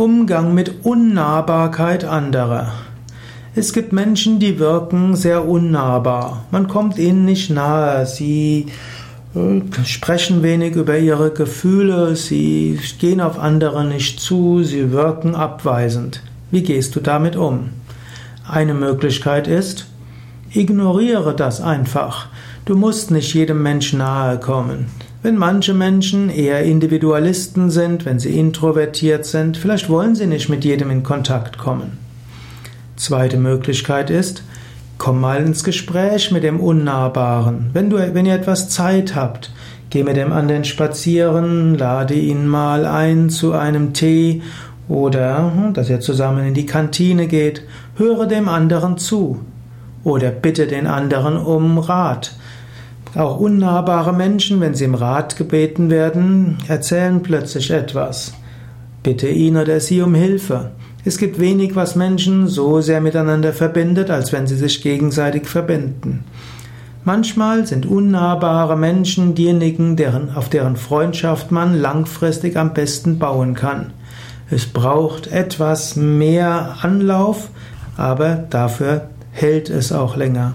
Umgang mit Unnahbarkeit anderer. Es gibt Menschen, die wirken sehr unnahbar. Man kommt ihnen nicht nahe. Sie äh, sprechen wenig über ihre Gefühle, sie gehen auf andere nicht zu, sie wirken abweisend. Wie gehst du damit um? Eine Möglichkeit ist, ignoriere das einfach. Du musst nicht jedem Menschen nahe kommen. Wenn manche Menschen eher Individualisten sind, wenn sie introvertiert sind, vielleicht wollen sie nicht mit jedem in Kontakt kommen. Zweite Möglichkeit ist, komm mal ins Gespräch mit dem Unnahbaren. Wenn, du, wenn ihr etwas Zeit habt, geh mit dem anderen spazieren, lade ihn mal ein zu einem Tee oder hm, dass ihr zusammen in die Kantine geht, höre dem anderen zu oder bitte den anderen um Rat. Auch unnahbare Menschen, wenn sie im Rat gebeten werden, erzählen plötzlich etwas. Bitte ihn oder sie um Hilfe. Es gibt wenig, was Menschen so sehr miteinander verbindet, als wenn sie sich gegenseitig verbinden. Manchmal sind unnahbare Menschen diejenigen, deren, auf deren Freundschaft man langfristig am besten bauen kann. Es braucht etwas mehr Anlauf, aber dafür hält es auch länger.